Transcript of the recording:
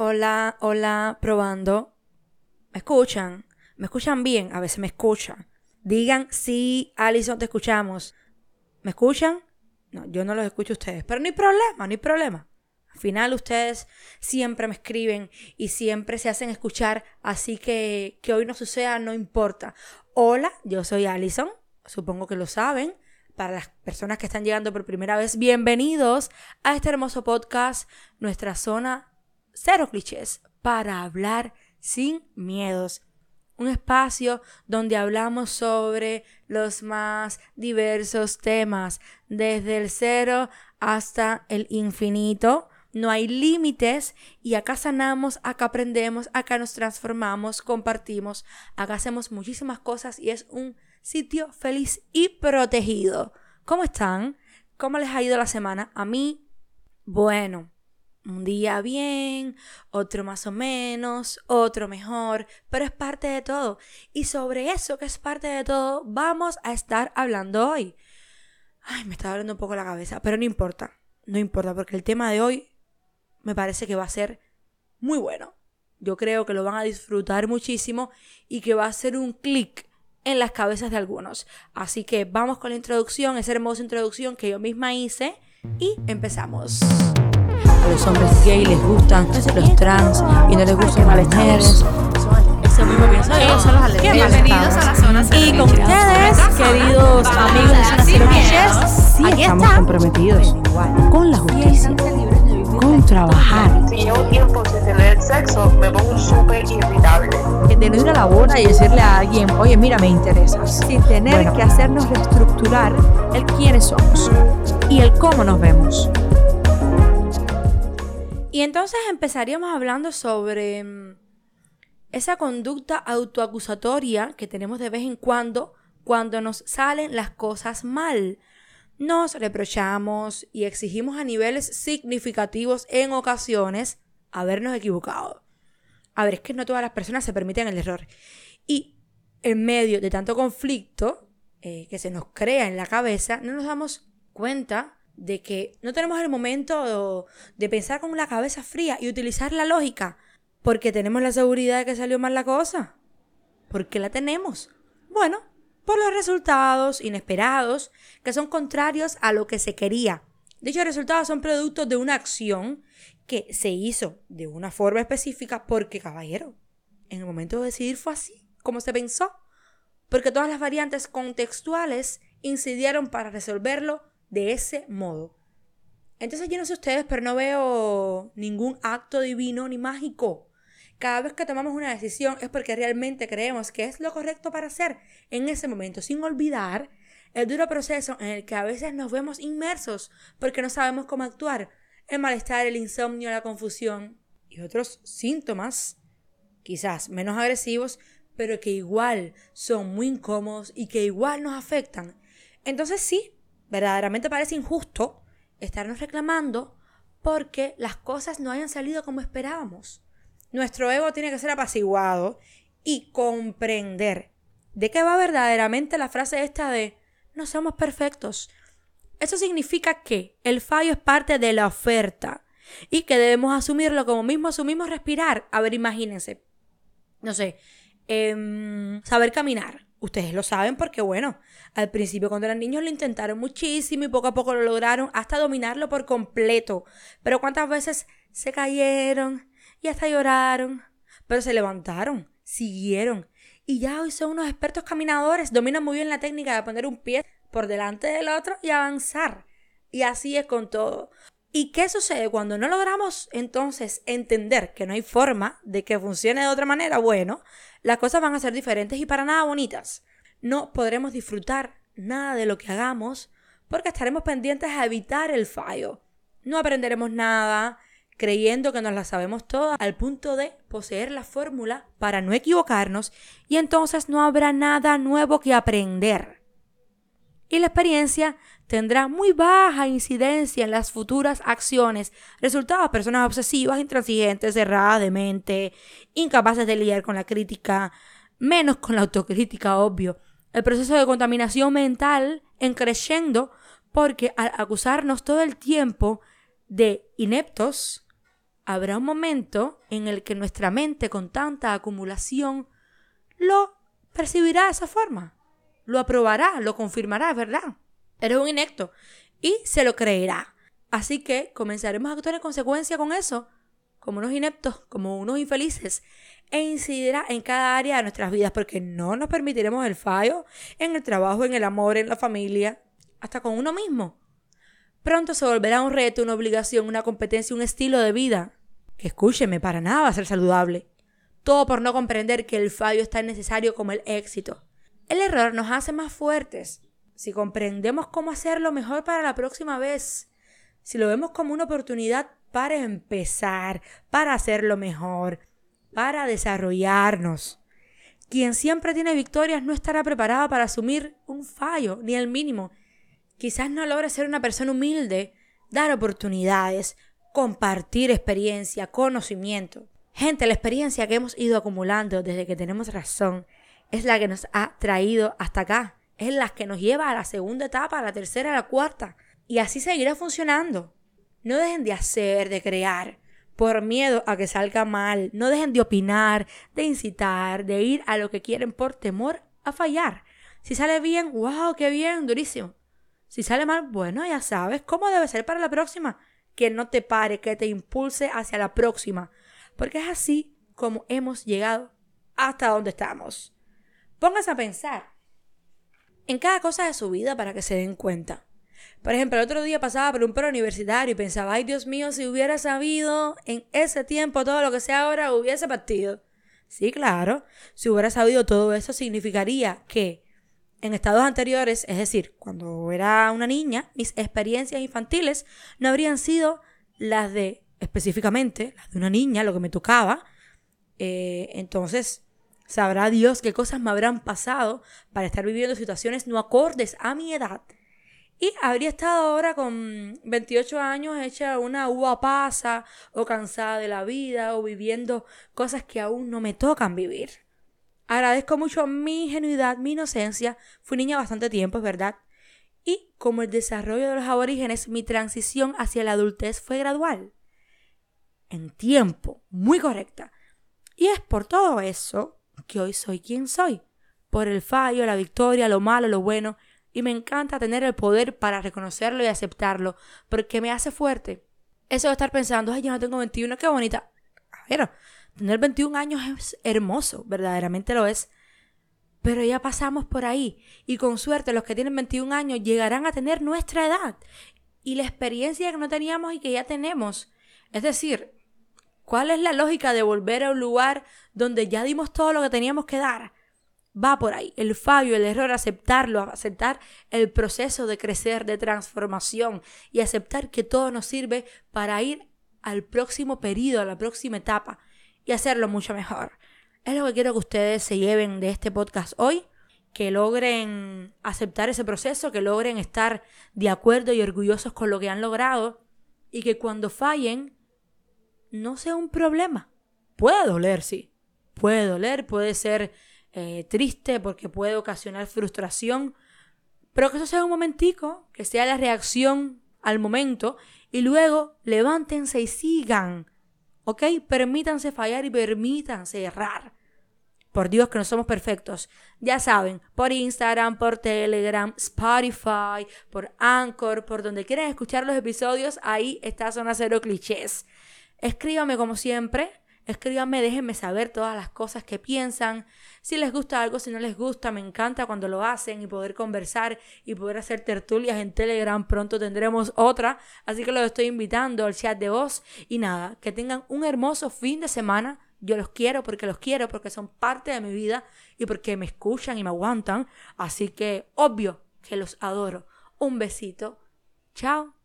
Hola, hola, probando. ¿Me escuchan? ¿Me escuchan bien? A veces me escuchan. Digan sí, Alison, te escuchamos. ¿Me escuchan? No, yo no los escucho a ustedes. Pero no hay problema, no hay problema. Al final ustedes siempre me escriben y siempre se hacen escuchar, así que que hoy no suceda no importa. Hola, yo soy Alison, supongo que lo saben. Para las personas que están llegando por primera vez, bienvenidos a este hermoso podcast, nuestra zona cero clichés, para hablar sin miedos. Un espacio donde hablamos sobre los más diversos temas, desde el cero hasta el infinito. No hay límites y acá sanamos, acá aprendemos, acá nos transformamos, compartimos, acá hacemos muchísimas cosas y es un sitio feliz y protegido. ¿Cómo están? ¿Cómo les ha ido la semana? A mí, bueno, un día bien, otro más o menos, otro mejor, pero es parte de todo. Y sobre eso que es parte de todo, vamos a estar hablando hoy. Ay, me está doliendo un poco la cabeza, pero no importa, no importa, porque el tema de hoy me parece que va a ser muy bueno. Yo creo que lo van a disfrutar muchísimo y que va a ser un clic en las cabezas de algunos. Así que vamos con la introducción, esa hermosa introducción que yo misma hice y empezamos. A los hombres gay les gustan los trans y no les gustan las mujeres. Eso mismo pienso yo. Son los Bienvenidos a la zona cero Y con ustedes, queridos amigos de Zona Cero Sí aquí estamos está. comprometidos con la justicia, con trabajar, Si llevo tiempo sin tener sexo, me pongo súper irritable. de no ir a la boda y decirle a alguien, oye, mira, me interesas, sin tener Bueno. que hacernos reestructurar el quiénes somos y el cómo nos vemos. Y entonces empezaríamos hablando sobre mm, esa conducta autoacusatoria que tenemos de vez en cuando cuando nos salen las cosas mal. Nos reprochamos y exigimos a niveles significativos en ocasiones habernos equivocado. A ver, es que no todas las personas se permiten el error. Y en medio de tanto conflicto eh, que se nos crea en la cabeza, no nos damos cuenta de que no tenemos el momento de pensar con la cabeza fría y utilizar la lógica, porque tenemos la seguridad de que salió mal la cosa. ¿Por qué la tenemos? Bueno, por los resultados inesperados que son contrarios a lo que se quería. Dichos resultados son productos de una acción que se hizo de una forma específica porque, caballero, en el momento de decidir fue así, como se pensó. Porque todas las variantes contextuales incidieron para resolverlo de ese modo. Entonces yo no sé ustedes, pero no veo ningún acto divino ni mágico. Cada vez que tomamos una decisión es porque realmente creemos que es lo correcto para hacer en ese momento, sin olvidar el duro proceso en el que a veces nos vemos inmersos porque no sabemos cómo actuar, el malestar, el insomnio, la confusión y otros síntomas, quizás menos agresivos, pero que igual son muy incómodos y que igual nos afectan. Entonces sí, verdaderamente parece injusto estarnos reclamando porque las cosas no hayan salido como esperábamos. Nuestro ego tiene que ser apaciguado y comprender de qué va verdaderamente la frase esta de no somos perfectos. Eso significa que el fallo es parte de la oferta y que debemos asumirlo como mismo asumimos respirar. A ver, imagínense. No sé, em, saber caminar. Ustedes lo saben porque, bueno, al principio cuando eran niños lo intentaron muchísimo y poco a poco lo lograron hasta dominarlo por completo. Pero cuántas veces se cayeron y hasta lloraron. Pero se levantaron, siguieron. Y ya hoy son unos expertos caminadores. Dominan muy bien la técnica de poner un pie por delante del otro y avanzar. Y así es con todo. ¿Y qué sucede cuando no logramos entonces entender que no hay forma de que funcione de otra manera? Bueno, las cosas van a ser diferentes y para nada bonitas. No podremos disfrutar nada de lo que hagamos porque estaremos pendientes a evitar el fallo. No aprenderemos nada creyendo que nos la sabemos todas al punto de poseer la fórmula para no equivocarnos y entonces no habrá nada nuevo que aprender y la experiencia tendrá muy baja incidencia en las futuras acciones, resultado de personas obsesivas, intransigentes, cerradas de mente, incapaces de lidiar con la crítica, menos con la autocrítica, obvio. El proceso de contaminación mental en creciendo porque al acusarnos todo el tiempo de ineptos, habrá un momento en el que nuestra mente con tanta acumulación lo percibirá de esa forma. Lo aprobará, lo confirmará, ¿verdad? Eres un inecto y se lo creerá. Así que comenzaremos a actuar en consecuencia con eso, como unos ineptos, como unos infelices, e incidirá en cada área de nuestras vidas, porque no nos permitiremos el fallo en el trabajo, en el amor, en la familia, hasta con uno mismo. Pronto se volverá un reto, una obligación, una competencia, un estilo de vida, escúcheme, para nada va a ser saludable. Todo por no comprender que el fallo es tan necesario como el éxito. El error nos hace más fuertes. Si comprendemos cómo hacerlo mejor para la próxima vez, si lo vemos como una oportunidad para empezar, para hacerlo mejor, para desarrollarnos. Quien siempre tiene victorias no estará preparado para asumir un fallo, ni el mínimo. Quizás no logre ser una persona humilde, dar oportunidades, compartir experiencia, conocimiento. Gente, la experiencia que hemos ido acumulando desde que tenemos razón es la que nos ha traído hasta acá. Es la que nos lleva a la segunda etapa, a la tercera, a la cuarta. Y así seguirá funcionando. No dejen de hacer, de crear, por miedo a que salga mal. No dejen de opinar, de incitar, de ir a lo que quieren por temor a fallar. Si sale bien, wow, qué bien, durísimo. Si sale mal, bueno, ya sabes cómo debe ser para la próxima. Que no te pare, que te impulse hacia la próxima. Porque es así como hemos llegado hasta donde estamos. Pónganse a pensar en cada cosa de su vida para que se den cuenta. Por ejemplo, el otro día pasaba por un pro universitario y pensaba, ay Dios mío, si hubiera sabido en ese tiempo todo lo que sé ahora, hubiese partido. Sí, claro, si hubiera sabido todo eso significaría que en estados anteriores, es decir, cuando era una niña, mis experiencias infantiles no habrían sido las de, específicamente, las de una niña, lo que me tocaba. Eh, entonces, sabrá Dios qué cosas me habrán pasado para estar viviendo situaciones no acordes a mi edad y habría estado ahora con 28 años hecha una uva pasa o cansada de la vida o viviendo cosas que aún no me tocan vivir. Agradezco mucho mi ingenuidad, mi inocencia. Fui niña bastante tiempo, es verdad. Y como el desarrollo de los aborígenes, mi transición hacia la adultez fue gradual. En tiempo, muy correcta. Y es por todo eso que hoy soy quien soy. Por el fallo, la victoria, lo malo, lo bueno y me encanta tener el poder para reconocerlo y aceptarlo, porque me hace fuerte. Eso de estar pensando, ay, yo no tengo 21, qué bonita. A ver, tener 21 años es hermoso, verdaderamente lo es. Pero ya pasamos por ahí y con suerte los que tienen 21 años llegarán a tener nuestra edad y la experiencia que no teníamos y que ya tenemos. Es decir, ¿cuál es la lógica de volver a un lugar donde ya dimos todo lo que teníamos que dar? va por ahí. El fallo, el error, aceptarlo, aceptar el proceso de crecer, de transformación y aceptar que todo nos sirve para ir al próximo periodo, a la próxima etapa y hacerlo mucho mejor. Es lo que quiero que ustedes se lleven de este podcast hoy, que logren aceptar ese proceso, que logren estar de acuerdo y orgullosos con lo que han logrado y que cuando fallen no sea un problema. Puede doler, sí. Puede doler, puede ser eh, triste porque puede ocasionar frustración, pero que eso sea un momentico, que sea la reacción al momento y luego levántense y sigan, ¿ok? Permítanse fallar y permítanse errar. Por Dios que no somos perfectos. Ya saben, por Instagram, por Telegram, Spotify, por Anchor, por donde quieran escuchar los episodios, ahí está Zona Cero Clichés. Escríbame como siempre Escríbanme, déjenme saber todas las cosas que piensan. Si les gusta algo, si no les gusta, me encanta cuando lo hacen y poder conversar y poder hacer tertulias en Telegram. Pronto tendremos otra, así que los estoy invitando al chat de voz. Y nada, que tengan un hermoso fin de semana. Yo los quiero porque los quiero, porque son parte de mi vida y porque me escuchan y me aguantan. Así que, obvio que los adoro. Un besito. Chao.